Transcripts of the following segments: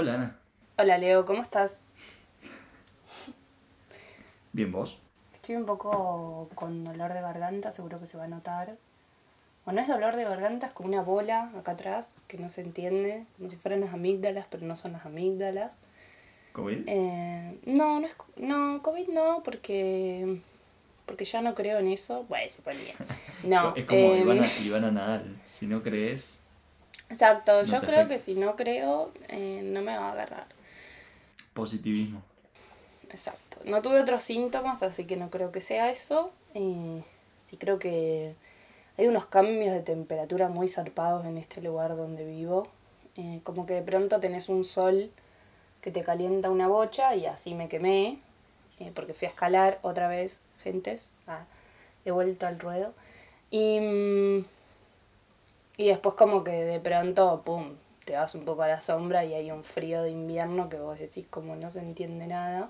Hola Ana. Hola Leo, ¿cómo estás? Bien, ¿vos? Estoy un poco con dolor de garganta, seguro que se va a notar. Bueno, es dolor de garganta, es como una bola acá atrás que no se entiende, como si fueran las amígdalas, pero no son las amígdalas. ¿COVID? Eh, no, no es, no, COVID no, porque porque ya no creo en eso. Bueno, se ponía. No. es como em, Ivana, Ivana Nadal. Si no crees, Exacto, No yo creo afecta. que si no creo, eh, no me va a agarrar. positivismo. Exacto. No tuve otros síntomas, así que no creo que sea eso. Eh, sí creo que hay unos cambios de temperatura muy zarpados en este lugar donde vivo. Eh, como que de pronto tenés un sol que te calienta una bocha y así me quemé, eh, porque fui a escalar otra vez, gentes. Ah, he vuelto al ruedo. Y, mm, y después como que de pronto, pum, te vas un poco a la sombra y hay un frío de invierno que vos decís como no se entiende nada.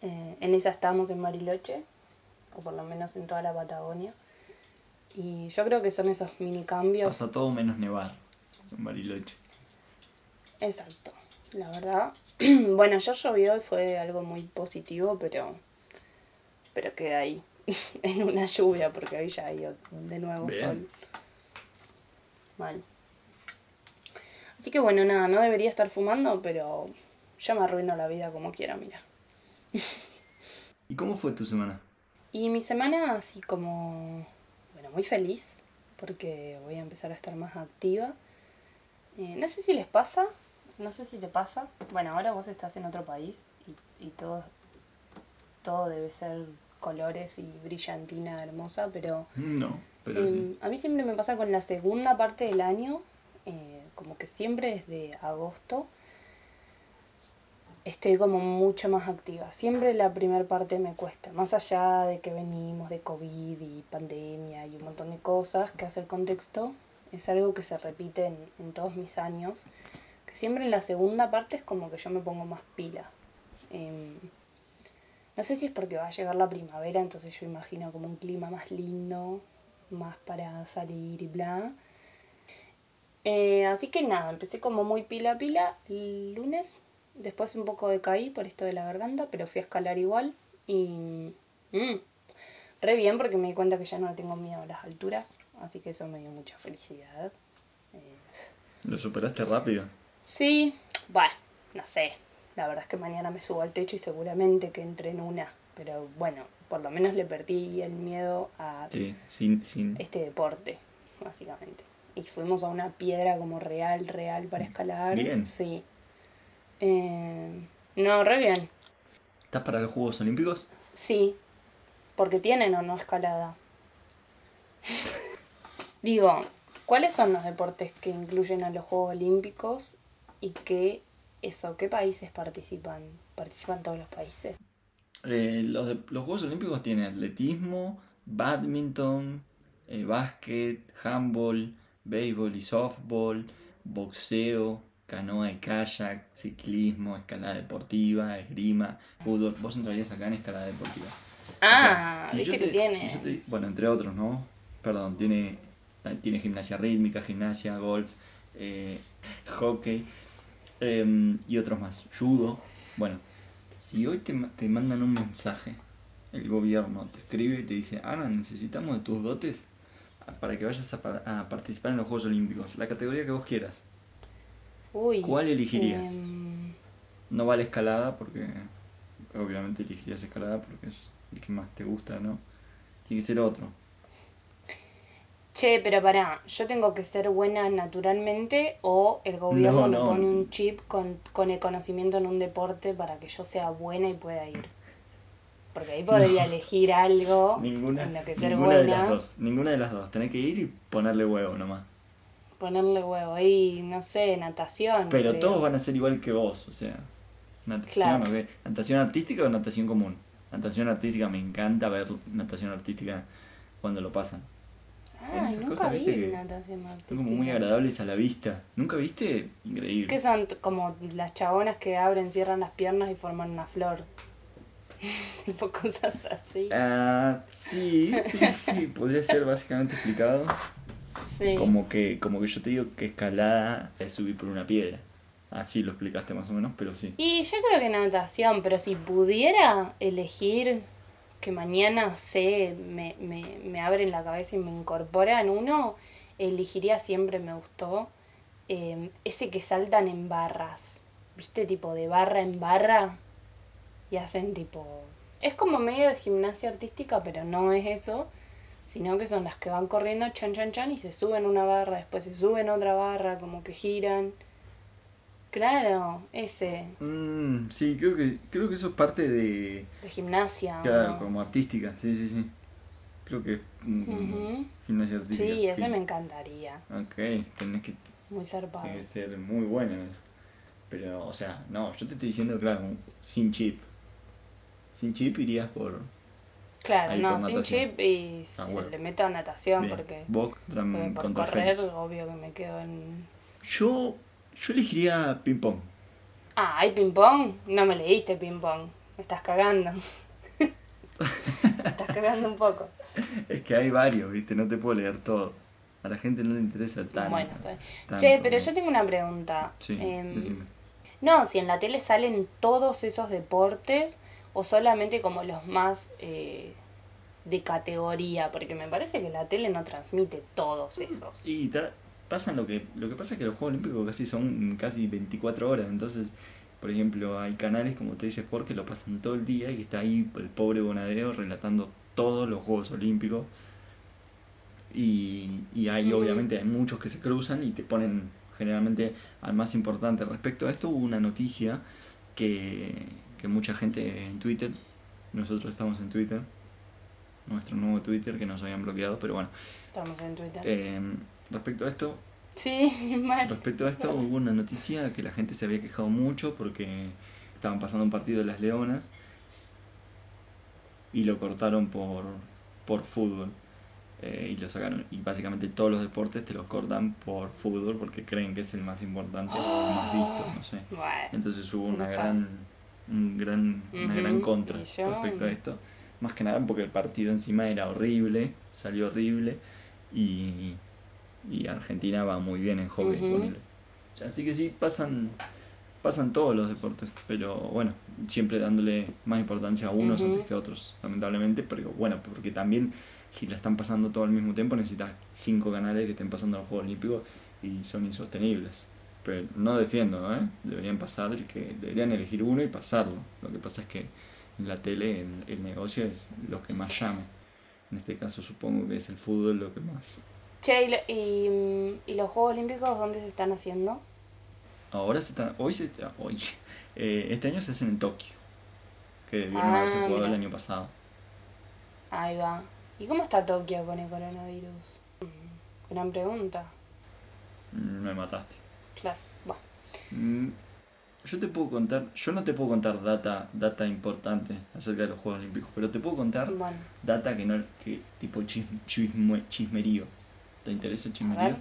Eh, en esa estamos en Bariloche, o por lo menos en toda la Patagonia. Y yo creo que son esos mini cambios. Pasa todo menos nevar en Bariloche. Exacto, la verdad. bueno, ya llovió y fue algo muy positivo, pero, pero queda ahí, en una lluvia, porque hoy ya hay de nuevo Bien. sol. Mal. Así que bueno, nada, no debería estar fumando, pero yo me arruino la vida como quiera, mira. ¿Y cómo fue tu semana? Y mi semana así como, bueno, muy feliz, porque voy a empezar a estar más activa. Eh, no sé si les pasa, no sé si te pasa. Bueno, ahora vos estás en otro país y, y todo, todo debe ser colores y brillantina hermosa, pero No, pero eh, sí. a mí siempre me pasa con la segunda parte del año, eh, como que siempre desde agosto estoy como mucho más activa. Siempre la primera parte me cuesta, más allá de que venimos de COVID y pandemia y un montón de cosas que hace el contexto, es algo que se repite en, en todos mis años, que siempre en la segunda parte es como que yo me pongo más pila. Em, no sé si es porque va a llegar la primavera, entonces yo imagino como un clima más lindo, más para salir y bla. Eh, así que nada, empecé como muy pila pila el lunes. Después un poco decaí por esto de la garganta, pero fui a escalar igual. Y. mm, re bien porque me di cuenta que ya no le tengo miedo a las alturas. Así que eso me dio mucha felicidad. Eh, Lo superaste rápido. Sí, bueno, no sé. La verdad es que mañana me subo al techo y seguramente que entre en una. Pero bueno, por lo menos le perdí el miedo a Sí, sin, sin. este deporte, básicamente. Y fuimos a una piedra como real, real para escalar. Bien. Sí. Eh, no, re bien. ¿Estás para los Juegos Olímpicos? Sí. Porque tienen o no escalada. Digo, ¿cuáles son los deportes que incluyen a los Juegos Olímpicos y qué eso, qué países participan? ¿Participan todos los países? Eh, los, de- los Juegos Olímpicos tienen atletismo, badminton, eh, básquet, handball, béisbol y softball, boxeo, canoa y kayak, ciclismo, escalada deportiva, esgrima, fútbol. Vos entrarías acá en escalada deportiva. O sea, Ah, si viste que tiene. si yo te- bueno, entre otros, ¿no? Perdón, tiene, tiene gimnasia rítmica, gimnasia, golf, eh, hockey em, y otros más. Judo. Bueno, si hoy te, te mandan un mensaje, el gobierno te escribe y te dice, Ana, necesitamos de tus dotes para que vayas a, a participar en los Juegos Olímpicos, la categoría que vos quieras. Uy. ¿Cuál elegirías? em, No vale escalada porque obviamente elegirías escalada porque es el que más te gusta, ¿no? Tiene que ser otro. Che, pero pará, ¿yo tengo que ser buena naturalmente o el gobierno No, me pone un chip con, con el conocimiento en un deporte para que yo sea buena y pueda ir? Porque ahí podría elegir algo Ninguna, en lo que ser ninguna de las buena, dos. Ninguna de las dos. Tenés que ir y ponerle huevo nomás. ponerle huevo ahí, no sé, natación. Pero creo. todos van a ser igual que vos, o sea. Natación, Claro. ¿ok? ¿Natación artística o natación común? Natación artística, me encanta ver natación artística cuando lo pasan. Ah, esas nunca cosas, vi viste, que Son como muy agradables a la vista. ¿Nunca viste? Increíble. ¿Qué son? T- Como las chabonas que abren, cierran las piernas y forman una flor. tipo cosas así. Ah, sí, sí, sí, podría ser básicamente explicado Sí. como que, como que yo te digo que escalada es subir por una piedra. Así lo explicaste más o menos, pero sí. Y yo creo que natación, pero si pudiera elegir que mañana se me, me, me abren la cabeza y me incorporan uno, elegiría siempre, me gustó, eh, ese que saltan en barras, ¿viste? Tipo de barra en barra y hacen tipo... Es como medio de gimnasia artística, pero no es eso, sino que son las que van corriendo chan chan chan y se suben una barra, después se suben otra barra, como que giran. Claro, ese, Mm, sí, creo que, creo que eso es parte de... de gimnasia. ¿o Claro, no? como artística, sí, sí, sí. Creo que es mm, gimnasia artística. Sí, ese me encantaría. Ok, tenés que, Muy zarpado. tenés que ser muy bueno en eso. Pero, o sea, no, yo te estoy diciendo, claro, sin chip. Sin chip irías por... Claro, ahí no, sin chip y Ah, bueno. le meto a natación Bien. porque, Vos porque por correr, obvio que me quedo en. Yo, yo elegiría ping pong. Ah, ¿hay ping-pong? No me leíste ping-pong. Me estás cagando. me estás cagando un poco. Es que hay varios, viste, no te puedo leer todo. A la gente no le interesa tanto. Bueno, tanto, Che, pero yo tengo una pregunta. Sí, Em, decime. no, si en la tele salen todos esos deportes o solamente como los más eh, de categoría, porque me parece que la tele no transmite todos esos. Y tra- pasan lo que lo que pasa es que los Juegos Olímpicos casi son casi 24 horas, entonces, por ejemplo, hay canales como te dice Sport que lo pasan todo el día y está ahí el pobre Bonadeo relatando todos los Juegos Olímpicos. Y, y hay obviamente hay muchos que se cruzan y te ponen generalmente al más importante. Respecto a esto hubo una noticia que, que mucha gente en Twitter, nosotros estamos en Twitter, nuestro nuevo Twitter que nos habían bloqueado, pero bueno, Estamos en Twitter. eh, respecto a esto, Sí, mal. respecto a esto hubo una noticia que la gente se había quejado mucho porque estaban pasando un partido de las Leonas y lo cortaron por, por fútbol. eh, y lo sacaron. Y básicamente todos los deportes te los cortan por fútbol porque creen que es el más importante o el más visto, no sé. Bueno, Entonces hubo una gran, un gran, una gran contra respecto a esto. Más que nada porque el partido encima era horrible, salió horrible y, y Argentina va muy bien en hockey. Ponele. Así que sí, pasan, pasan todos los deportes, pero bueno, siempre dándole más importancia a unos antes que a otros, lamentablemente, pero bueno, porque también si la están pasando todo al mismo tiempo necesitas cinco canales que estén pasando los Juegos Olímpicos y son insostenibles. Pero no defiendo, ¿eh? Deberían pasar, el que deberían elegir uno y pasarlo. Lo que pasa es que en la tele el, el negocio es lo que más llame. En este caso supongo que es el fútbol lo que más. Che, ¿y, lo- y, y los Juegos Olímpicos dónde se están haciendo? Ahora se están, hoy se, ah, hoy, eh, este año se hacen en Tokio, que debieron Ah, haberse jugado el año pasado. Ahí va. ¿Y cómo está Tokio con el coronavirus? Gran pregunta. Mm, Me mataste. Claro, va. Mm, Yo te puedo contar, yo no te puedo contar data, data importante acerca de los Juegos Olímpicos, pero te puedo contar Bueno, data que no, que tipo chism- chisme- chismerío. ¿Te interesa el a chismerío? ver.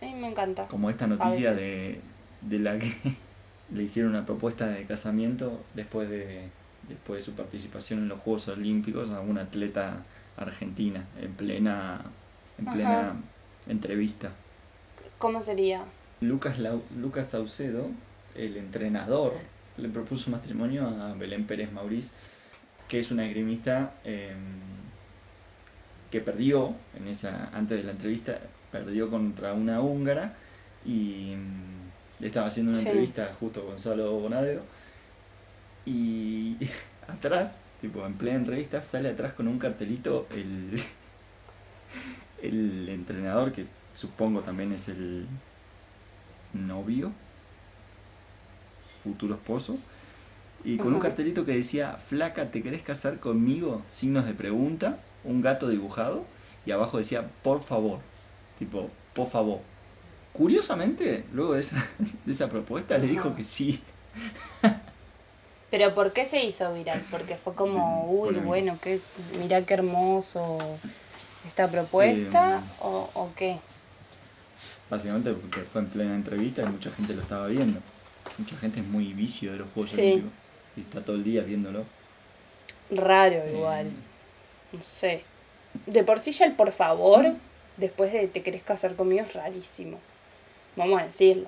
A mí me encanta. Como esta noticia de, de la que le hicieron una propuesta de casamiento después de, después de su participación en los Juegos Olímpicos a una atleta argentina en plena, en Ajá. plena entrevista. ¿Cómo sería? Lucas, Lau- Lucas Saucedo, el entrenador, le propuso matrimonio a Belén Pérez Mauriz, que es una esgrimista eh, que perdió en esa, antes de la entrevista, perdió contra una húngara y mm, le estaba haciendo una Sí. entrevista justo a Gonzalo Bonadeo y atrás, tipo en plena entrevista, sale atrás con un cartelito el, el entrenador que supongo también es el novio, futuro esposo, y con un cartelito que decía, flaca, ¿te querés casar conmigo? Signos de pregunta, un gato dibujado, y abajo decía, por favor, tipo, por favor. Curiosamente, luego de esa, de esa propuesta, le dijo que sí. ¿Pero por qué se hizo viral? Porque fue como, uy, polémica. bueno, qué, mirá qué hermoso esta propuesta, Em. o, o qué. Básicamente porque fue en plena entrevista y mucha gente lo estaba viendo. Mucha gente es muy vicio de los Juegos Sí. Olímpicos y está todo el día viéndolo. Raro igual, Eh, no sé. De por sí ya el por favor, después de te querés casar conmigo, es rarísimo. Vamos a decirlo.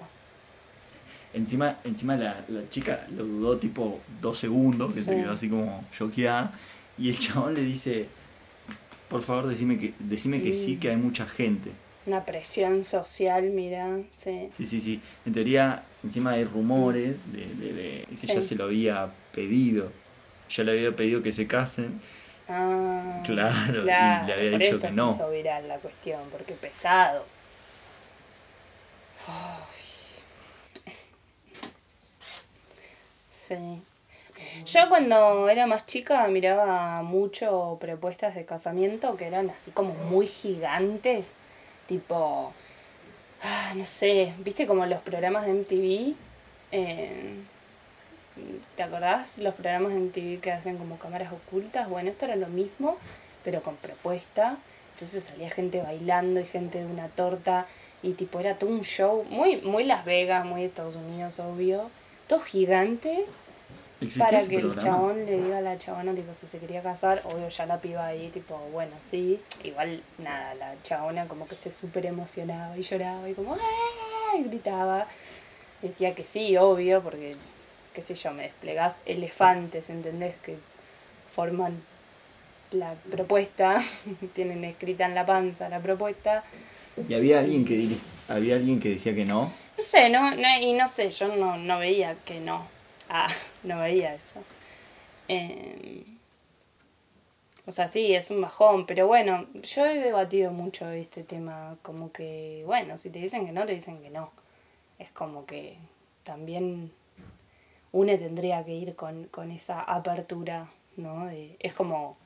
Encima, encima la, la chica lo dudó tipo dos segundos, que se quedó así como choqueada. Y el chabón le dice, por favor decime que, decime que sí, Mm. que hay mucha gente. Una presión social, mira, sí. Sí, sí, sí. En teoría, encima hay rumores de, de- de que Sí. ella se lo había pedido. Ya le había pedido que se casen. Ah, Claro, claro, y le había por dicho eso que se no. hizo viral la cuestión, porque pesado. Ay. Sí. Yo cuando era más chica miraba mucho propuestas de casamiento que eran así como muy gigantes, tipo, ah, no sé, viste como los programas de MTV, Eh, ¿te acordás? Los programas de MTV que hacen como cámaras ocultas, bueno, esto era lo mismo, pero con propuesta, entonces salía gente bailando y gente de una torta y tipo era todo un show, muy, muy Las Vegas, muy Estados Unidos, obvio, todo gigante ¿Existía para que el chabón le diga a la chabona tipo si se quería casar, obvio ya la piba ahí tipo, bueno, sí, igual nada, la chabona como que se súper emocionaba y lloraba y como ¡ah! y gritaba, decía que sí, obvio, porque qué sé yo, me desplegás elefantes, ¿entendés? Que forman la propuesta, tienen escrita en la panza la propuesta, Y había alguien que había alguien que decía que no. no sé, no, no- y no sé, yo no, no veía que no. Ah, no veía eso. Eh, o sea, sí, es un bajón, pero bueno, yo he debatido mucho este tema, como que, bueno, si te dicen que no, te dicen que no. Es como que también uno tendría que ir con, con esa apertura, ¿no? De- es como,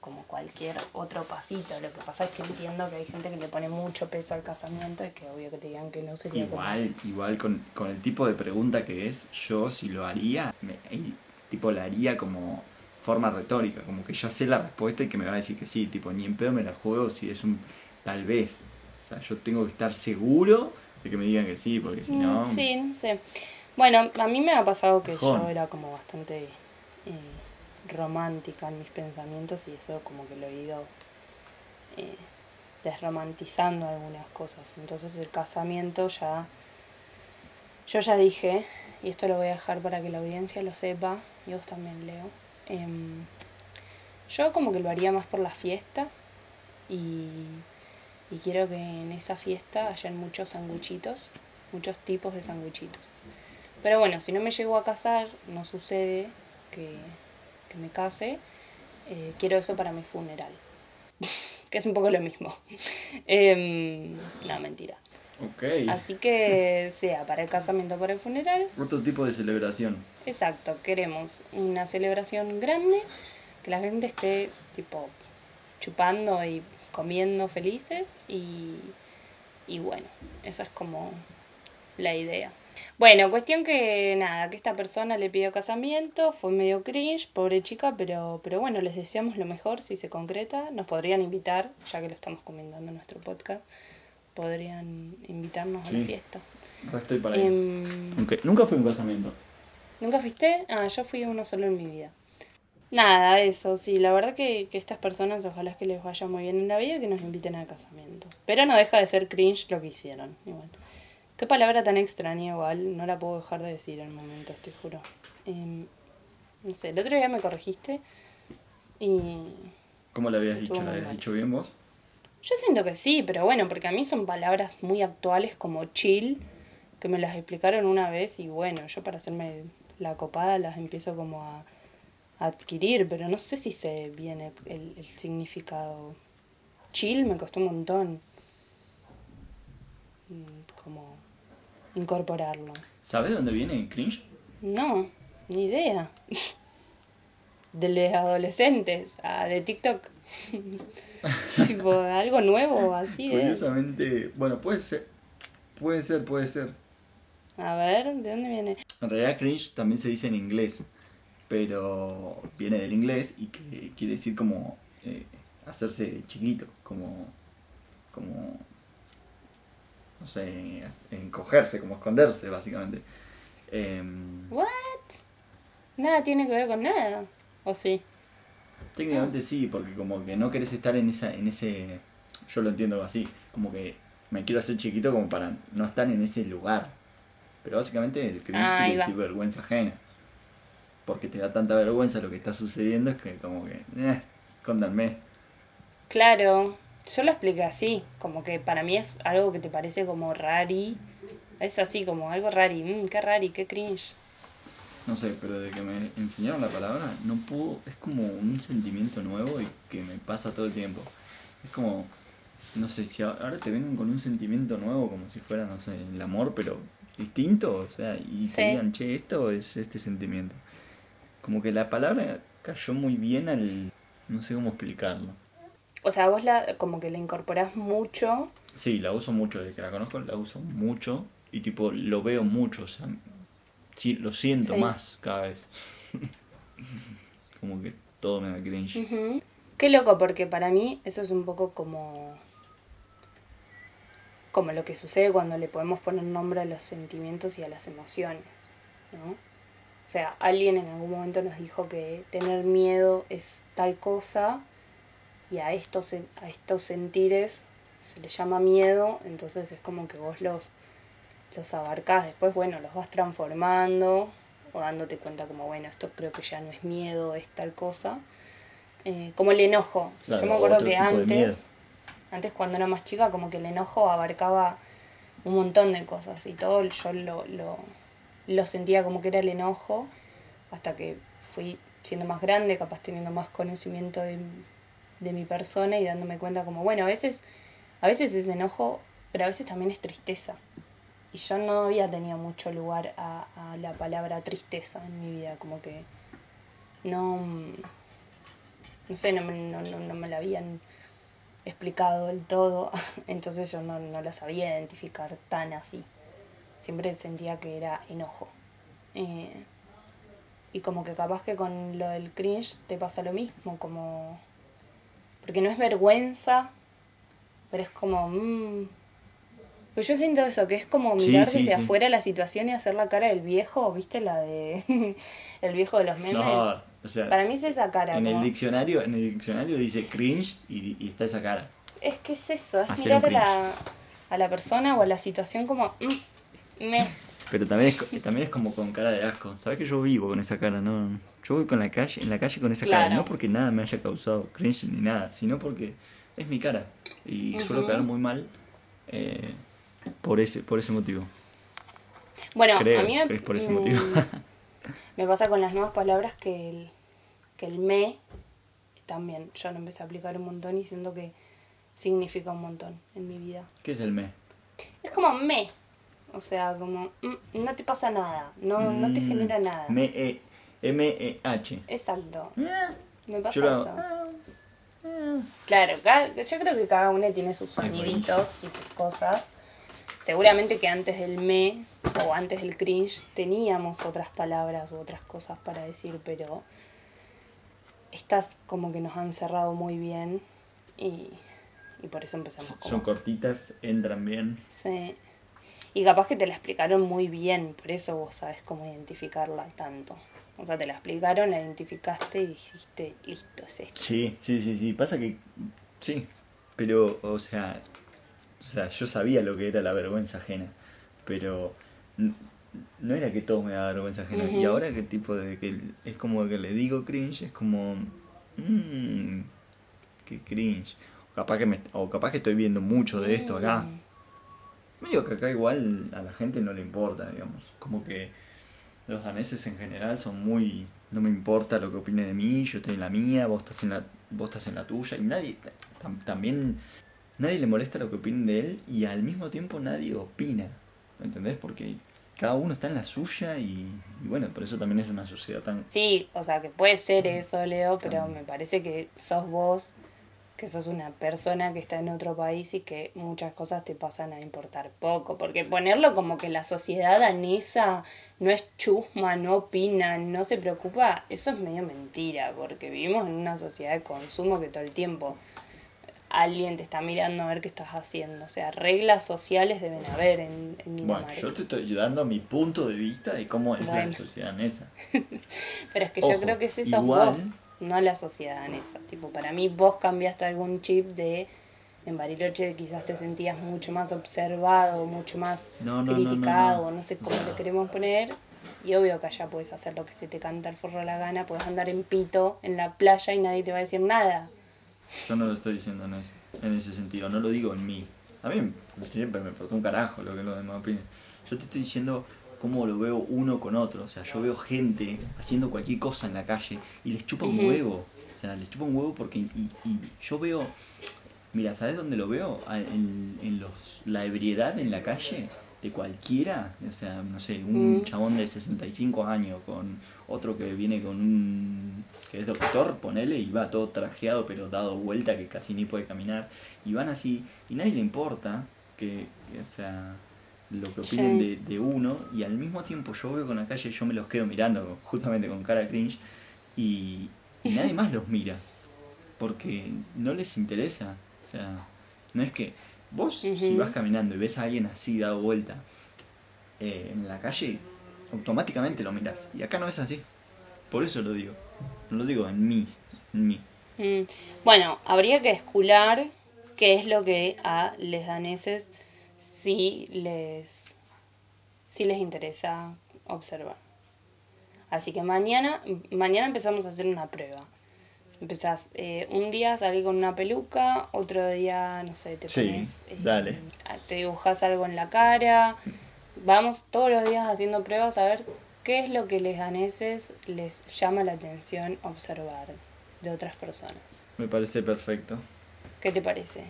como cualquier otro pasito. Lo que pasa es que entiendo que hay gente que le pone mucho peso al casamiento y que obvio que te digan que no sería como- Igual, igual con, con el tipo de pregunta que es, yo si lo haría, me, tipo la haría como forma retórica, como que ya sé la respuesta y que me va a decir que sí, tipo ni en pedo me la juego si es un tal vez. O sea, yo tengo que estar seguro de que me digan que sí, porque si Mm, no... Sí, no sé. Bueno, a mí me ha pasado que yo era como bastante eh, romántica en mis pensamientos y eso como que lo he ido eh, desromantizando algunas cosas. Entonces el casamiento ya... Yo ya dije, y esto lo voy a dejar para que la audiencia lo sepa, y vos también, Leo. em, yo como que lo haría más por la fiesta y, y quiero que en esa fiesta hayan muchos sanguchitos, muchos tipos de sanguchitos. Pero bueno, si no me llego a casar, no sucede que, que me case, eh, quiero eso para mi funeral. que es un poco lo mismo. Em, no, mentira. Ok. Así que sea para el casamiento o para el funeral, Otro tipo de celebración. Exacto, queremos una celebración grande, que la gente esté tipo chupando y comiendo felices y, y bueno, esa es como la idea. Bueno, cuestión que nada, que esta persona le pidió casamiento, fue medio cringe, pobre chica, pero, pero bueno, les deseamos lo mejor si se concreta. Nos podrían invitar, ya que lo estamos comentando en nuestro podcast, podrían invitarnos a la fiesta. Estoy para Aunque nunca fue un casamiento. ¿Nunca fuiste? Ah, yo fui uno solo en mi vida. Nada, eso, sí, la verdad que, que estas personas ojalá que les vaya muy bien en la vida y que nos inviten al casamiento. Pero no deja de ser cringe lo que hicieron, igual. Qué palabra tan extraña igual, no la puedo dejar de decir en momentos, te juro. Em, no sé, el otro día me corregiste y ¿Cómo le habías dicho? ¿La habías mal. dicho bien vos? yo siento que sí, pero bueno, porque a mí son palabras muy actuales como chill, que me las explicaron una vez y bueno, yo para hacerme la copada las empiezo como a, a adquirir, pero no sé si sé bien el, el- el significado. Chill me costó un montón mm, como incorporarlo. ¿Sabes dónde viene el cringe? No, ni idea. De los adolescentes, a de TikTok. tipo, algo nuevo, así es. Curiosamente, bueno, puede ser. Puede ser, puede ser. A ver, ¿de dónde viene? En realidad cringe también se dice en inglés, pero viene del inglés y que quiere decir como eh, hacerse chiquito, como, como, no sé, encogerse, como esconderse básicamente. Em, ¿What? Nada tiene que ver con nada. ¿O sí? técnicamente sí, porque como que no querés estar en esa, en ese, yo lo entiendo así, como que me quiero hacer chiquito como para no estar en ese lugar. Pero básicamente el cringe Ah, quiere decir vergüenza ajena. Porque te da tanta vergüenza lo que está sucediendo es que como que, eh, escóndanme. Claro, yo lo expliqué así, como que para mí es algo que te parece como rari, es así como algo rari, mm, qué rari, qué cringe. No sé, pero de que me enseñaron la palabra, no puedo, es como un sentimiento nuevo y que me pasa todo el tiempo. Es como, no sé, si ahora te vengan con un sentimiento nuevo, como si fuera, no sé, el amor, pero distinto, o sea, y Sí. te digan, che, esto es este sentimiento. Como que la palabra cayó muy bien al, no sé cómo explicarlo. O sea, vos la, como que la incorporás mucho, Sí, la uso mucho, desde que la conozco la uso mucho y tipo lo veo mucho, o sea, sí, lo siento Sí. más cada vez. como que todo me da cringe. Qué loco, porque para mí eso es un poco como. como lo que sucede cuando le podemos poner nombre a los sentimientos y a las emociones, ¿no? O sea, alguien en algún momento nos dijo que tener miedo es tal cosa y a estos, a estos sentires se les llama miedo, entonces es como que vos los, los abarcás, después, bueno, los vas transformando o dándote cuenta como, bueno, esto creo que ya no es miedo, es tal cosa. Eh, como el enojo. Claro, Yo me acuerdo que antes, antes cuando era más chica, como que el enojo abarcaba un montón de cosas y todo yo lo, lo, lo sentía como que era el enojo hasta que fui siendo más grande, capaz teniendo más conocimiento de, de mi persona y dándome cuenta como, bueno, a veces, a veces es enojo, pero a veces también es tristeza. Y yo no había tenido mucho lugar a, la palabra tristeza en mi vida, como que no, no sé, no, no, no me la habían explicado del todo, entonces yo no, no la sabía identificar tan así. Siempre sentía que era enojo. Eh, y como que capaz que con lo del cringe te pasa lo mismo, como... Porque no es vergüenza, pero es como... mm, pues yo siento eso, que es como mirar sí, desde sí. afuera la situación y hacer la cara del viejo, ¿viste? La de... el viejo de los memes. No, o sea, Para mí es esa cara. en el diccionario, en el diccionario dice cringe y, y está esa cara. Es que es eso, es Hacer mirar a la, a la persona o a la situación como... mm, me... Pero también es, también es como con cara de asco. ¿Sabes que yo vivo con esa cara? No, yo voy con la calle, en la calle con esa cara, no porque nada me haya causado cringe ni nada, sino porque es mi cara y suelo caer muy mal eh, por ese por ese motivo. Bueno, Creo a mí me, es por ese mm, motivo. me pasa con las nuevas palabras que el, que el me también. Yo lo empecé a aplicar un montón y siento que significa un montón en mi vida. ¿Qué es el me? Es como me. O sea, como mm, no te pasa nada, no, no te Mm, genera nada. Me e M E H. Exacto. Eh, Me pasa eso. ah, ah. Claro, cada- yo creo que cada uno tiene sus soniditos y sus cosas. Seguramente que antes del me o antes del cringe teníamos otras palabras u otras cosas para decir, pero estas como que nos han cerrado muy bien y, y por eso empezamos como... Son cortitas, entran bien. Sí. Y capaz que te la explicaron muy bien, por eso vos sabes cómo identificarla tanto. O sea, te la explicaron, la identificaste y dijiste, listo, es esto. Sí, sí, sí, sí. Pasa que. Sí. Pero, o sea. O sea, yo sabía lo que era la vergüenza ajena. Pero. No era que todo me daba vergüenza ajena. Y ahora que tipo de que es como que le digo cringe, es como. Mmm. Qué cringe. O capaz que me, o capaz que estoy viendo mucho de esto acá. Mm. Medio que acá igual a la gente no le importa, digamos. Como que los daneses en general son muy... No me importa lo que opine de mí, yo estoy en la mía, vos estás en la, vos estás en la tuya. Y nadie... tam- también... Nadie le molesta lo que opinen de él y al mismo tiempo nadie opina. ¿Entendés? Porque cada uno está en la suya y, y bueno, por eso también es una sociedad tan... Sí, o sea, que puede ser eso, Leo, pero me parece que sos vos, que sos una persona que está en otro país y que muchas cosas te pasan a importar poco. Porque ponerlo como que la sociedad danesa no es chusma, no opina, no se preocupa, eso es medio mentira, porque vivimos en una sociedad de consumo que todo el tiempo alguien te está mirando a ver qué estás haciendo. O sea, reglas sociales deben haber en, en Bueno, yo te estoy dando mi punto de vista de cómo es la sociedad danesa. Pero es que Ojo, yo creo que sos igual- vos, no la sociedad danesa. Tipo, para mí vos cambiaste algún chip de en Bariloche quizás te sentías mucho más observado, mucho más No, criticado, no. no, sé cómo O sea- le queremos poner. Y obvio que allá puedes hacer lo que se te canta el forro de la gana, puedes andar en pito en la playa y nadie te va a decir nada. Yo no lo estoy diciendo en ese, en ese sentido, no lo digo en mí. A mí siempre me importa un carajo lo que los demás opinen. Yo te estoy diciendo cómo lo veo uno con otro. O sea, yo veo gente haciendo cualquier cosa en la calle y les chupa un huevo. O sea, les chupa un huevo porque. Y, y yo veo. Mira, ¿sabes dónde lo veo? En, en los, la ebriedad en la calle de cualquiera. O sea, no sé, un Mm. chabón de 65 años con otro que viene con un. que es doctor, ponele, y va todo trajeado pero dado vuelta que casi ni puede caminar. Y van así, y nadie le importa que, que, o sea, lo que opinen Sí. de, de uno. Y al mismo tiempo yo veo con la calle, yo me los quedo mirando justamente con cara cringe. Y, y nadie más los mira. Porque no les interesa. O sea, no es que vos si vas caminando y ves a alguien así dado vuelta eh, en la calle, automáticamente lo miras. Y acá no es así. Por eso lo digo. No lo digo en mí. En mí. Mm, Bueno, habría que escular qué es lo que a les daneses sí les, sí les interesa observar. Así que mañana, mañana empezamos a hacer una prueba. Empezás eh, un día a salir con una peluca, otro día, no sé, te Sí, pones, eh, te dibujas algo en la cara. Vamos todos los días haciendo pruebas a ver qué es lo que les daneses les llama la atención observar de otras personas. Me parece perfecto. ¿Qué te parece?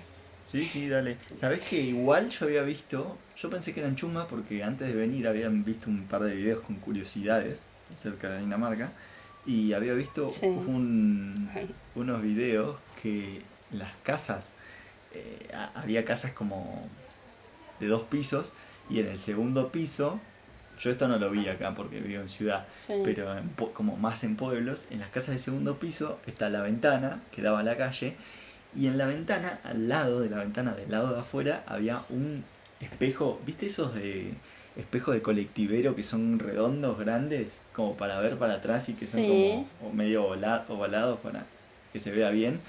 Sí, sí, dale. ¿Sabés que igual yo había visto, yo pensé que eran chumas porque antes de venir habían visto un par de videos con curiosidades acerca de Dinamarca y había visto Sí. un- unos videos que las casas, eh, ha- había casas como de dos pisos y en el segundo piso, yo esto no lo vi acá porque vivo en ciudad, Sí. pero en como más en pueblos, en las casas del segundo piso está la ventana que daba a la calle y en la ventana, al lado de la ventana del lado de afuera, había un espejo, ¿viste esos de espejo de colectivero que son redondos, grandes, como para ver para atrás y que son como medio ovala- ovalados para que se vea bien?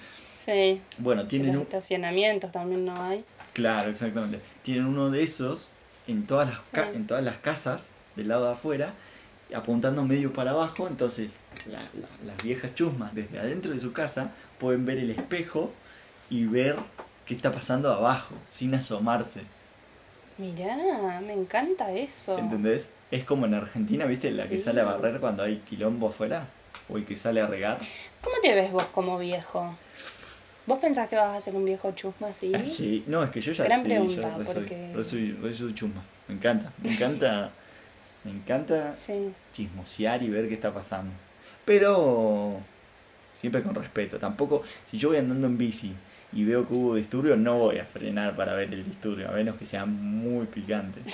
Sí. Bueno, En tienen los estacionamientos también no hay. Claro, exactamente. Tienen uno de esos en todas las, ca- Sí. en todas las casas del lado de afuera, apuntando medio para abajo. Entonces, la- la- las viejas chusmas desde adentro de su casa pueden ver el espejo y ver qué está pasando abajo, sin asomarse. Mirá, me encanta eso. ¿Entendés? Es como en Argentina, ¿viste? La que sale a barrer cuando hay quilombo afuera. O el que sale a regar. ¿Cómo te ves vos como viejo? ¿Vos pensás que vas a ser un viejo chusma así? Ah, sí, no, es que yo ya Gran sí, pregunta, yo soy, porque- re soy, re soy chusma. Me encanta, me encanta, me encanta Sí. chismosear y ver qué está pasando. Pero siempre con respeto. Tampoco, si yo voy andando en bici y veo que hubo disturbio, no voy a frenar para ver el disturbio, a menos que sea muy picante.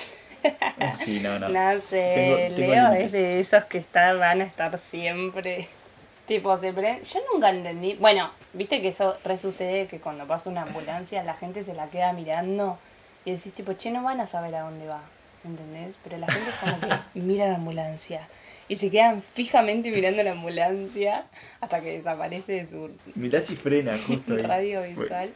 Sí, no, no. No sé, Tengo- tengo Leo límites. es de esos que está, van a estar siempre. Tipo, se pre- Yo nunca entendí. Bueno, viste que eso resucede que cuando pasa una ambulancia la gente se la queda mirando y decís, tipo, che, no van a saber a dónde va. ¿Entendés? Pero la gente es como que mira la ambulancia y se quedan fijamente mirando la ambulancia hasta que desaparece de su Mirá si frena justo ahí. radio visual.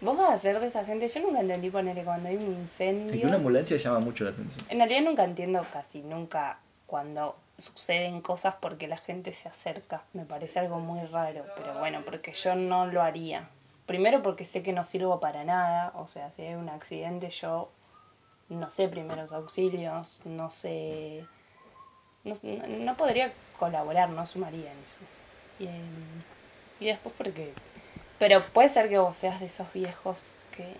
Vos vas a ser de esa gente. Yo nunca entendí ponerle cuando hay un Es incendio. que una ambulancia llama mucho la atención. En realidad nunca entiendo casi nunca cuando suceden cosas porque la gente se acerca. Me parece algo muy raro, pero bueno, porque yo no lo haría. Primero porque sé que no sirvo para nada, o sea, si hay un accidente yo no sé primeros auxilios, no sé... No, no- podría colaborar, no sumaría en eso. Y, em, y después porque... Pero puede ser que vos seas de esos viejos que,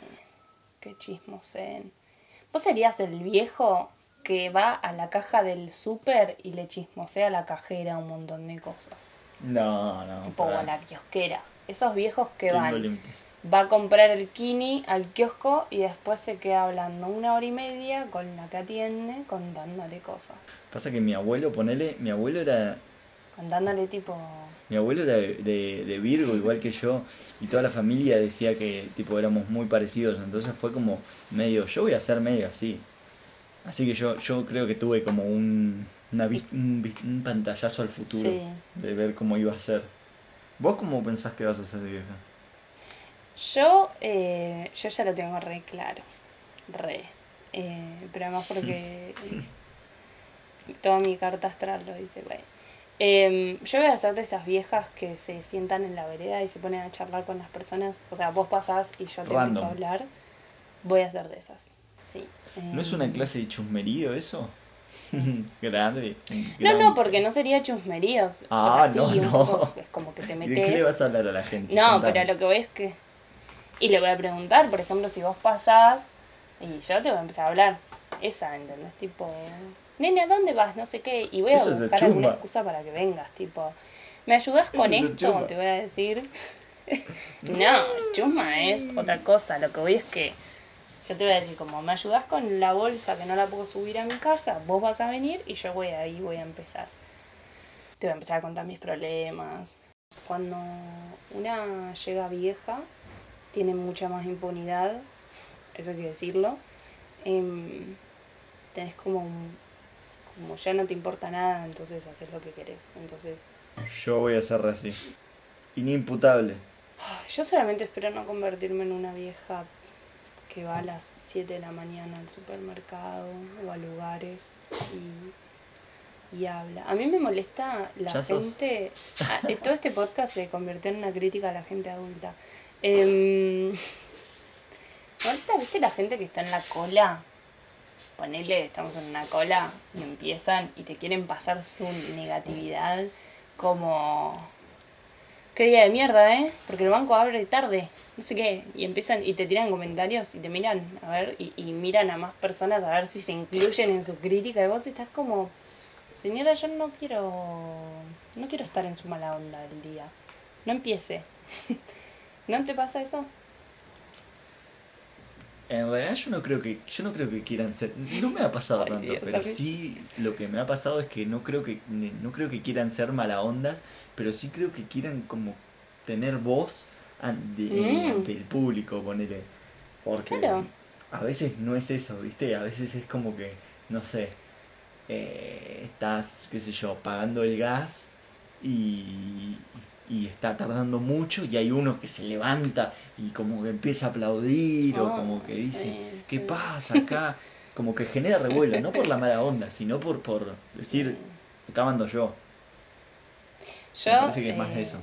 que chismoseen. ¿Vos serías el viejo que va a la caja del súper y le chismosea a la cajera un montón de cosas? No, no. tipo o pará. a la kiosquera. Esos viejos que Tengo van, límites. Va a comprar el kini al kiosco y después se queda hablando una hora y media con la que atiende contándole cosas. Pasa que mi abuelo, ponele, mi abuelo era Contándole tipo... Mi abuelo era de, de- de Virgo, igual que yo, y toda la familia decía que tipo éramos muy parecidos, entonces fue como medio, yo voy a ser medio así. Así que yo, yo creo que tuve como un, una un, un pantallazo al futuro Sí. de ver cómo iba a ser. ¿Vos cómo pensás que vas a ser de vieja? Yo, eh, yo ya lo tengo re claro. Re. Eh, pero además porque toda mi carta astral lo dice, güey. Em, yo voy a ser de esas viejas que se sientan en la vereda y se ponen a charlar con las personas. O sea, vos pasás y yo te empiezo a hablar. Voy a ser de esas. Sí. ¿No es una Em, clase de chusmerío eso? grande. No, no, porque no sería chusmeríos. Ah, o sea, no, sí, no. poco, es como que te ¿Y metes. ¿De qué le vas a hablar a la gente? No, Contame. pero lo que voy es que. Y le voy a preguntar, por ejemplo, si vos pasás y yo te voy a empezar a hablar. Esa, ¿entendés? Tipo, nene, ¿a dónde vas? No sé qué. Y voy a Eso buscar alguna excusa para que vengas. Tipo, ¿me ayudas con Eso es de esto? Te voy a decir. no, chusma es otra cosa. Lo que voy es que yo te voy a decir, como, ¿me ayudas con la bolsa que no la puedo subir a mi casa? Vos vas a venir y yo voy ahí, voy a empezar. Te voy a empezar a contar mis problemas. Cuando una llega vieja, tiene mucha más impunidad, eso hay que decirlo. Em, tenés como un- como ya no te importa nada, entonces haces lo que querés. Entonces, Yo voy a ser así. Inimputable. yo solamente espero no convertirme en una vieja que va a las 7 de la mañana al supermercado o a lugares y, y habla. A mí me molesta la gente. ah, eh, todo este podcast se convirtió en una crítica a la gente adulta. Me molesta, viste, la gente que está en la cola. Ponele, estamos en una cola y empiezan y te quieren pasar su negatividad como Qué día de mierda, ¿eh? Porque el banco abre tarde, no sé qué, y empiezan y te tiran comentarios y te miran, a ver, y, y miran a más personas a ver si se incluyen en su crítica y vos estás como, señora, yo no quiero, no quiero estar en su mala onda el día, no empiece. ¿No te pasa eso? En realidad yo no creo que yo no creo que quieran ser no me ha pasado Ay, tanto Dios, pero sí lo que me ha pasado es que no creo que no creo que quieran ser mala ondas pero sí creo que quieran como tener voz ante, Mm. ante el público ponele porque Claro. a veces no es eso viste a veces es como que no sé eh, estás qué sé yo pagando el gas y y está tardando mucho y hay uno que se levanta y como que empieza a aplaudir o como que dice sí, ¿qué pasa acá? Como que genera revuelo, no por la mala onda, sino por, por decir, acá mando yo. Yo, Me parece que es más eh, eso.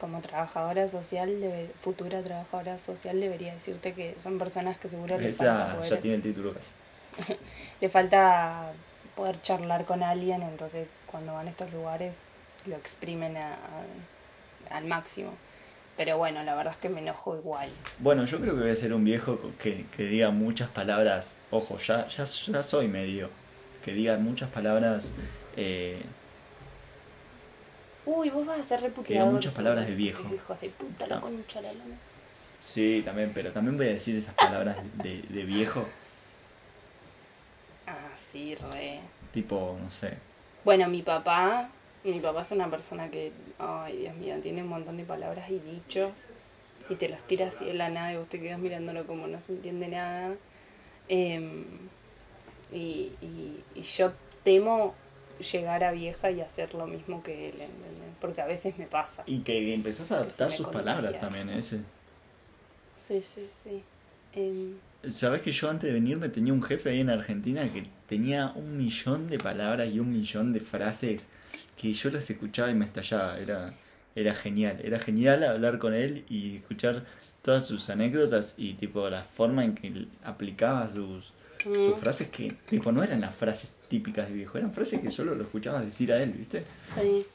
Como trabajadora social, futura trabajadora social, debería decirte que son personas que seguro les falta, Esa poder- ya tiene el título casi. le falta poder charlar con alguien, entonces cuando van a estos lugares lo exprimen a- a- al máximo. Pero bueno, la verdad es que me enojo igual. Bueno, yo creo que voy a ser un viejo que, que diga muchas palabras, ojo, ya, ya, ya soy medio, que diga muchas palabras, eh, Uy, vos vas a ser diga reputeado. muchas palabras de viejo. Hijos de puta, la No. concha de la lona. Sí, también, pero también voy a decir esas palabras de, de viejo, Ah, sí, re. tipo, no sé. Bueno, mi papá, mi papá es una persona que, ay Dios mío, tiene un montón de palabras y dichos y te los tira así de la nada y vos te quedas mirándolo como no se entiende nada. Em, y, y, y yo temo llegar a vieja y hacer lo mismo que él, ¿entendés? Porque a veces me pasa. Y que empezás a adaptar sus contagias. palabras también, ese. Sí, sí, sí. Em, Sabés que yo antes de venirme tenía un jefe ahí en Argentina que tenía un millón de palabras y un millón de frases que yo las escuchaba y me estallaba. Era, era genial. Era genial hablar con él y escuchar todas sus anécdotas y tipo la forma en que él aplicaba sus, sus mm, frases que tipo no eran las frases típicas de viejo, eran frases que solo lo escuchabas decir a él, ¿viste? sí.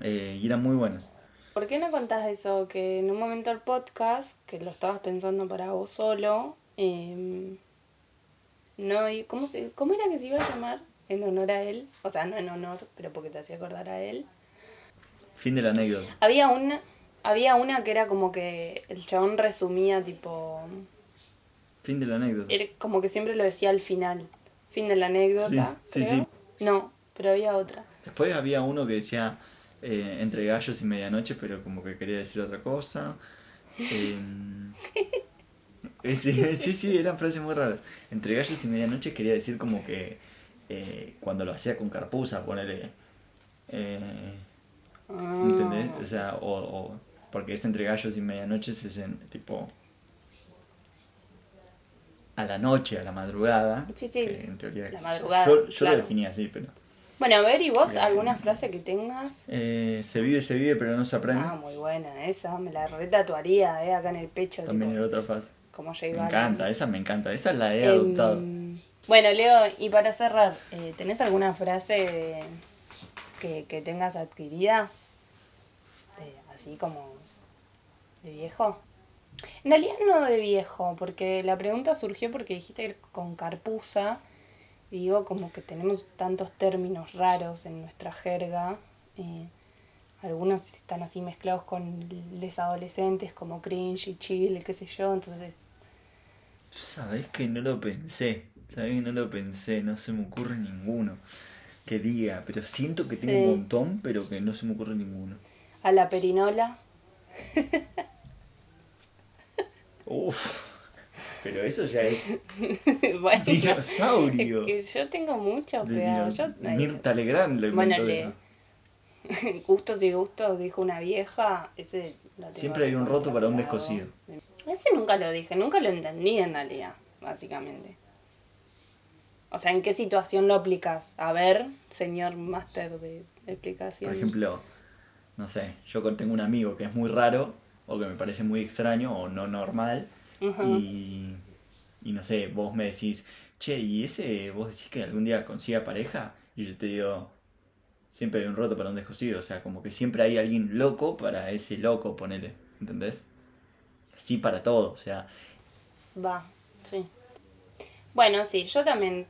Eh, y eran muy buenas. ¿Por qué no contás eso? Que en un momento el podcast, que lo estabas pensando para vos solo, em, no, y- ¿cómo, se, ¿cómo era que se iba a llamar? En honor a él. O sea, no en honor, pero porque te hacía acordar a él. Fin de la anécdota. Había una, había una que era como que el chabón resumía, tipo. Fin de la anécdota. Era como que siempre lo decía al final. Fin de la anécdota. Sí, sí, creo. No, pero había otra. Después había uno que decía eh, entre gallos y medianoche, pero como que quería decir otra cosa. Eh, sí, sí, sí, eran frases muy raras. Entre gallos y medianoche quería decir como que eh, cuando lo hacía con carpuza, ponele. Eh, Ah, ¿Entendés? O sea, o, o, Porque es entre gallos y medianoches, es en tipo. a la noche, a la madrugada. Sí, sí, que en teoría. la yo- madrugada, Yo, yo claro. lo definí así, pero. Bueno, a ver, ¿y vos alguna frase que tengas? Eh, se vive, se vive, pero no se aprende. Ah, muy buena esa, me la retatuaría, eh, acá en el pecho, También tipo, era otra frase. como J Me encanta, esa me encanta. Esa la he Em, adoptado. bueno, Leo, y para cerrar, eh, ¿tenés alguna frase que, que tengas adquirida? Así como de viejo. En realidad no de viejo, porque la pregunta surgió porque dijiste que con carpuza, digo como que tenemos tantos términos raros en nuestra jerga. eh, algunos están así mezclados con les adolescentes como cringe y chill, qué sé yo, entonces Sabés que no lo pensé. Sabés que no lo pensé. No se me ocurre ninguno que diga. Pero siento que tengo Sí. un montón, pero que no se me ocurre ninguno. a la perinola. Uf. Pero eso ya es bueno, dinosaurio. es que yo tengo mucho, dino- yo... Mirta Legrand le Bueno, le- eso. Gustos y gustos, dijo una vieja, ese Siempre hay un roto para un descosido. Ese nunca lo dije, nunca lo entendí en realidad, básicamente. O sea, ¿en qué situación lo aplicas? A ver, señor máster de explicación. Por ejemplo, no sé, yo tengo un amigo que es muy raro, o que me parece muy extraño, o no normal, Y, y no sé, vos me decís, che, ¿y ese vos decís que algún día consiga pareja? Y yo te digo, siempre hay un roto para un descosido, o sea, como que siempre hay alguien loco para ese loco, ponele, ¿entendés? Así para todo, o sea, Va, sí. Bueno, sí, yo también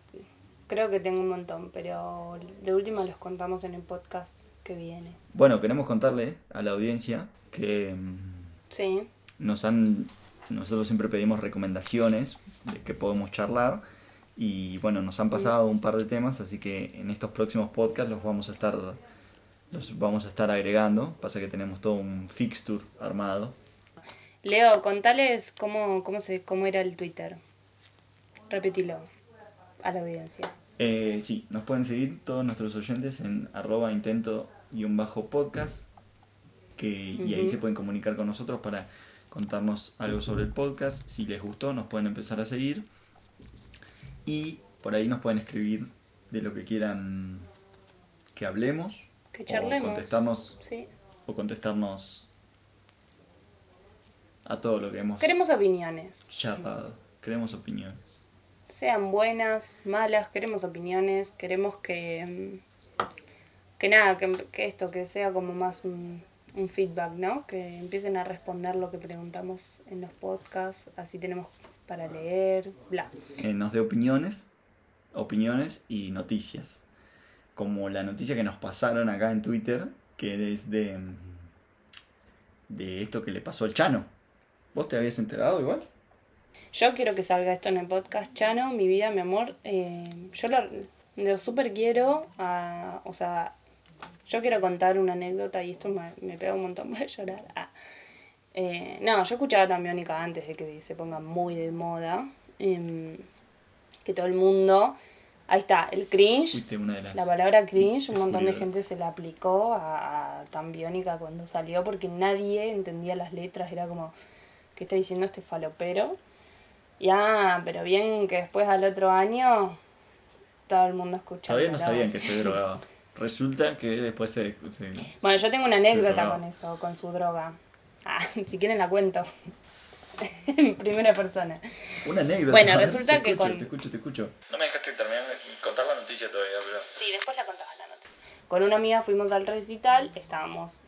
creo que tengo un montón, pero de última los contamos en el podcast que viene. bueno, queremos contarle a la audiencia que... mm, Sí, nos han nosotros siempre pedimos recomendaciones de que podemos charlar y bueno nos han pasado un par de temas así que en estos próximos podcasts los vamos a estar los vamos a estar agregando pasa que tenemos todo un fixture armado Leo, contales cómo, cómo, se, cómo era el Twitter. Repetilo a la audiencia. Eh, sí nos pueden seguir todos nuestros oyentes en arroba intento y un bajo podcast que y ahí se pueden comunicar con nosotros para contarnos algo sobre el podcast si les gustó nos pueden empezar a seguir y por ahí nos pueden escribir de lo que quieran que hablemos Que o charlemos. contestarnos Sí. o contestarnos a todo lo que hemos Queremos opiniones. charlado queremos opiniones Sean buenas, malas, queremos opiniones, queremos que, mm, que nada, que, que esto, que sea como más un, un feedback, ¿no? Que empiecen a responder lo que preguntamos en los podcasts, así tenemos para leer, bla. Eh, nos dé opiniones opiniones y noticias como la noticia que nos pasaron acá en Twitter que es de de esto que le pasó al Chano ¿vos te habías enterado igual? Yo quiero que salga esto en el podcast, Chano, mi vida, mi amor. eh, yo lo, lo súper quiero, ah, o sea, yo quiero contar una anécdota y esto me, me pega un montón para llorar. Ah. Eh, no, yo escuchaba también Biónica antes de que se ponga muy de moda. em, que todo el mundo. Ahí está, el cringe. La palabra cringe, un montón de gente se la aplicó a, a Tan Biónica cuando salió porque nadie entendía las letras. Era como, ¿qué está diciendo este falopero? Ya, pero bien que después al otro año todo el mundo escuchaba. Todavía no sabían que se drogaba. Resulta que después se... se- Bueno, yo tengo una anécdota con eso, con su droga. Ah, si quieren la cuento. en primera persona. Una anécdota. Bueno, resulta te que escucho, con- Te escucho, te escucho. No me dejaste terminar de contar la noticia todavía, pero... Sí, después la contaba la nota. Con una amiga fuimos al recital, estábamos,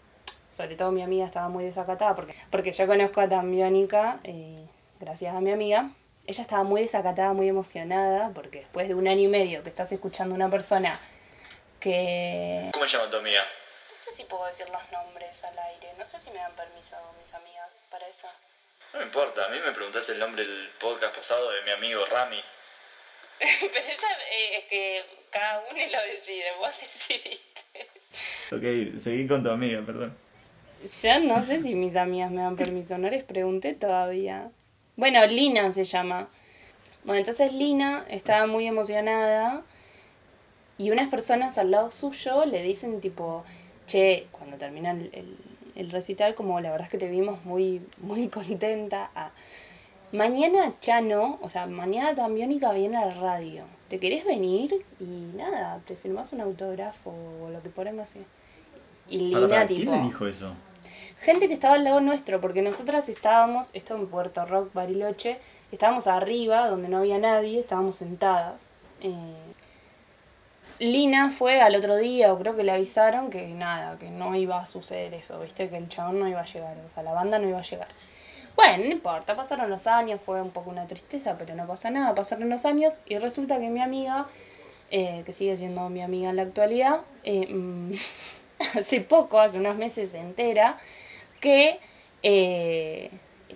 sobre todo mi amiga estaba muy desacatada, porque, porque yo conozco a Tambiónica, eh, gracias a mi amiga. Ella estaba muy desacatada, muy emocionada, porque después de un año y medio que estás escuchando a una persona que... ¿Cómo se llama tu amiga? No sé si puedo decir los nombres al aire, no sé si me dan permiso mis amigas para eso. No me importa, a mí me preguntaste el nombre del podcast pasado de mi amigo Rami. Pero esa eh, es que cada uno lo decide, vos decidiste. Ok, seguí con tu amiga, perdón. Yo no sé si mis amigas me dan permiso, no les pregunté todavía. Bueno, Lina se llama. Bueno, entonces Lina estaba muy emocionada y unas personas al lado suyo le dicen tipo, che, cuando termina el, el- el recital, como la verdad es que te vimos muy, muy contenta. Ah, mañana Chano, o sea, mañana también Biónica viene a la radio. ¿Te querés venir? Y nada, te firmás un autógrafo o lo que pongas así. Y Lina, tipo, ¿Quién le dijo eso? Gente que estaba al lado nuestro, porque nosotras estábamos, esto en Puerto Rock, Bariloche, estábamos arriba, donde no había nadie, estábamos sentadas. Eh, Lina fue al otro día, o creo que le avisaron que nada, que no iba a suceder eso, viste, que el chabón no iba a llegar, o sea, la banda no iba a llegar. Bueno, no importa, pasaron los años, fue un poco una tristeza, pero no pasa nada, pasaron los años y resulta que mi amiga, eh, que sigue siendo mi amiga en la actualidad, eh, mm, hace poco, hace unos meses se entera que eh,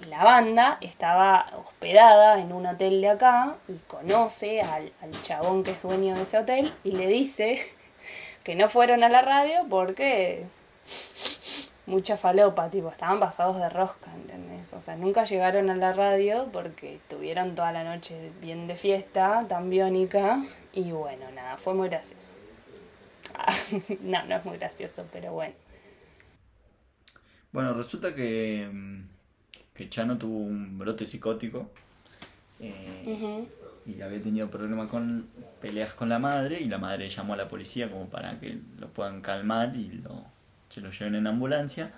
la banda estaba hospedada en un hotel de acá y conoce al, chabón que es dueño de ese hotel y le dice que no fueron a la radio porque mucha falopa, tipo, estaban pasados de rosca, ¿entendés? O sea, nunca llegaron a la radio porque estuvieron toda la noche bien de fiesta, tan biónica, y bueno, nada, fue muy gracioso. no, no es muy gracioso, pero bueno. Bueno, resulta que mm, que Chano tuvo un brote psicótico eh, y había tenido problemas con peleas con la madre y la madre llamó a la policía como para que lo puedan calmar y lo, se lo lleven en ambulancia.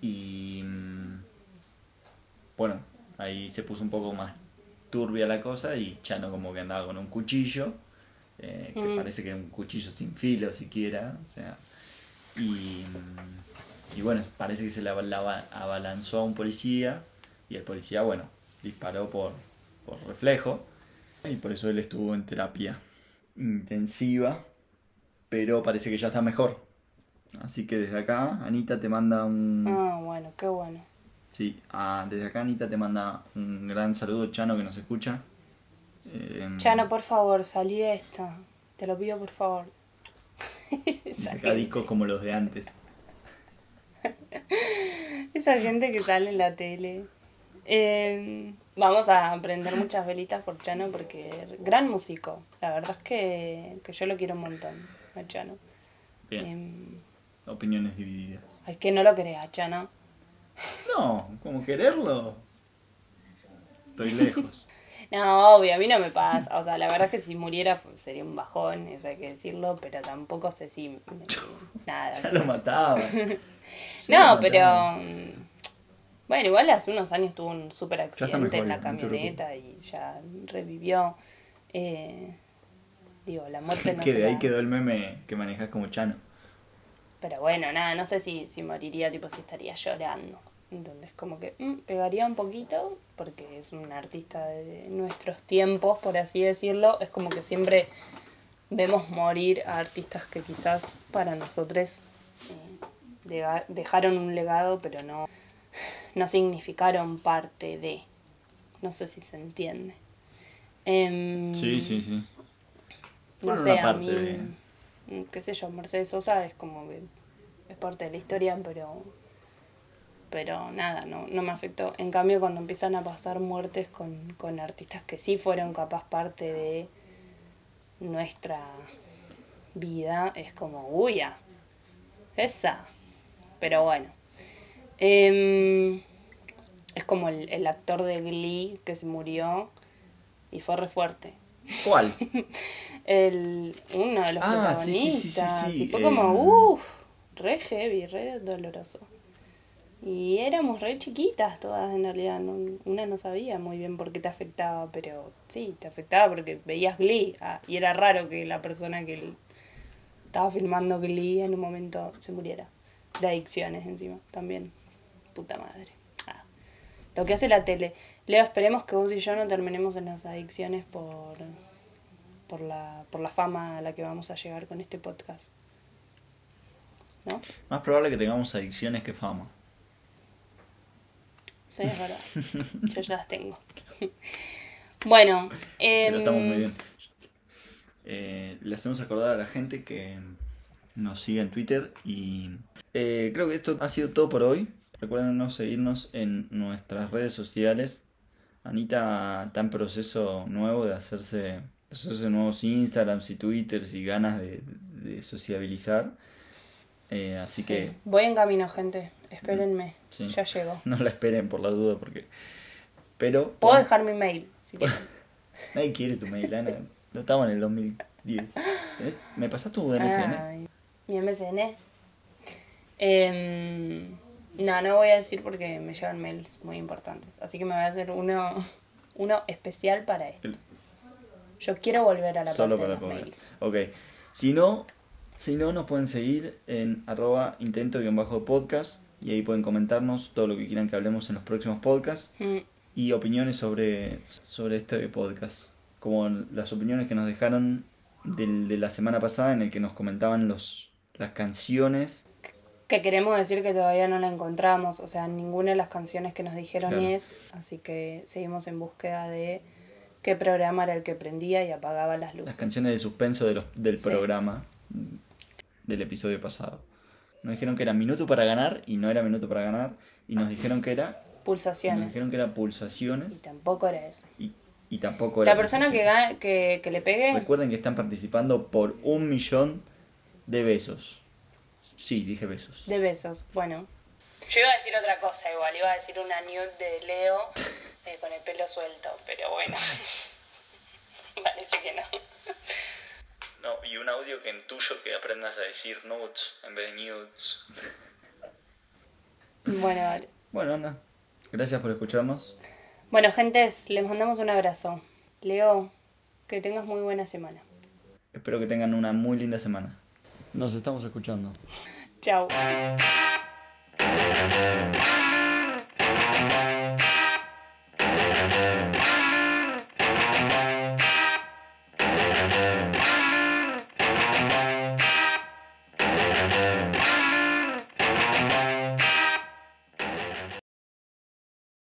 Y mm, bueno, ahí se puso un poco más turbia la cosa y Chano como que andaba con un cuchillo, eh, que parece que es un cuchillo sin filo siquiera, o sea, y... Y bueno, parece que se la, abalanzó a un policía y el policía, bueno, disparó por, por reflejo y por eso él estuvo en terapia intensiva, pero parece que ya está mejor. Así que desde acá, Anita te manda un... Ah, bueno, qué bueno. Sí, ah, desde acá Anita te manda un gran saludo, Chano, que nos escucha. Em, Chano, por favor, salí de esta. Te lo pido, por favor. saca discos como los de antes. Esa gente que sale en la tele. Em, vamos a aprender muchas velitas por Chano porque gran músico. La verdad es que, yo lo quiero un montón, a Chano. Bien. Em, Opiniones divididas. Es que no lo creas, Chano. No, como quererlo. Estoy lejos. No, obvio, a mí no me pasa. O sea, la verdad es que si muriera sería un bajón, eso hay que decirlo, pero tampoco sé si. nada. Ya lo mataba. no, pero. Mm, bueno, igual hace unos años tuvo un super accidente en la camioneta y ya revivió. Eh, digo, la muerte no Que de ahí quedó el meme que manejas como Chano. Pero bueno, nada, no sé si, si moriría, tipo, si estaría llorando. Entonces, como que mm, pegaría un poquito, porque es un artista de nuestros tiempos, por así decirlo. Es como que siempre vemos morir a artistas que quizás para nosotros eh, dejaron un legado, pero no, no significaron parte de. No sé si se entiende. Em, sí, sí, sí. No sé, a mí, mm, qué sé yo, Mercedes Sosa es como que es parte de la historia, pero pero nada, no, no me afectó. En cambio, cuando empiezan a pasar muertes con, con artistas que sí fueron capaz parte de nuestra vida, es como, uy, esa. Pero bueno. Em, es como el, el, actor de Glee que se murió y fue re fuerte. ¿Cuál? el, uno de los ah, protagonistas. Sí, sí, sí, y fue como, em, uff, re heavy, re doloroso. Y éramos re chiquitas todas en realidad, una no sabía muy bien por qué te afectaba, pero sí, te afectaba porque veías Glee ah, y era raro que la persona que estaba filmando Glee en un momento se muriera. De adicciones encima, también. Puta madre. Ah. Lo que hace la tele. Leo, esperemos que vos y yo no terminemos en las adicciones por, por, la, por la fama a la que vamos a llegar con este podcast. ¿No? Más probable que tengamos adicciones que fama. Sí, es verdad. Yo ya las tengo. bueno. Pero estamos muy em, bien. Eh, le hacemos acordar a la gente que nos siga en Twitter y eh, creo que esto ha sido todo por hoy. Recuerden no seguirnos en nuestras redes sociales. Anita está en proceso nuevo de hacerse, hacerse nuevos Instagrams y Twitters y ganas de, de sociabilizar. Eh, así Sí. que Voy en camino, gente. Espérenme. Sí. Ya llego. no la esperen por la duda porque... Pero... Puedo dejar mi mail. Si quieren. Nadie quiere tu mail, Ana. No estamos en el 2010. ¿Tenés- ¿Me pasás tu MSN? Ay, mi MSN. Em, no, no voy a decir porque me llegan mails muy importantes. Así que me voy a hacer uno, uno especial para esto. Yo quiero volver a la Solo parte para de los mails. Ok. Si no, si no, nos pueden seguir en arroba intento-podcast y ahí pueden comentarnos todo lo que quieran que hablemos en los próximos podcasts Mm, y opiniones sobre, sobre este podcast. Como las opiniones que nos dejaron del- de la semana pasada en el que nos comentaban los, las canciones. Que queremos decir que todavía no la encontramos. O sea, ninguna de las canciones que nos dijeron Claro. es. Así que seguimos en búsqueda de qué programa era el que prendía y apagaba las Las luces. canciones de suspenso de los- del Sí. programa del episodio pasado. Nos dijeron que era minuto para ganar y no era minuto para ganar. Y nos dijeron que era. Nos Pulsaciones. dijeron que era Y pulsaciones tampoco era eso. y, y tampoco era. La persona que, pulsaciones. ga- que, que le pegue. Recuerden que están participando por un millón de besos. Sí, dije besos. De besos, bueno. Yo iba a decir otra cosa igual, iba a decir una nude de Leo eh, con el pelo suelto, pero bueno. Parece que no. No, y un audio que en tuyo que aprendas a decir nudes en vez de nudes. Bueno, vale. Bueno, Ana, gracias por escucharnos. Bueno, gentes, les mandamos un abrazo. Leo, que tengas muy buena semana. Espero que tengan una muy linda semana. Nos estamos escuchando. Chao.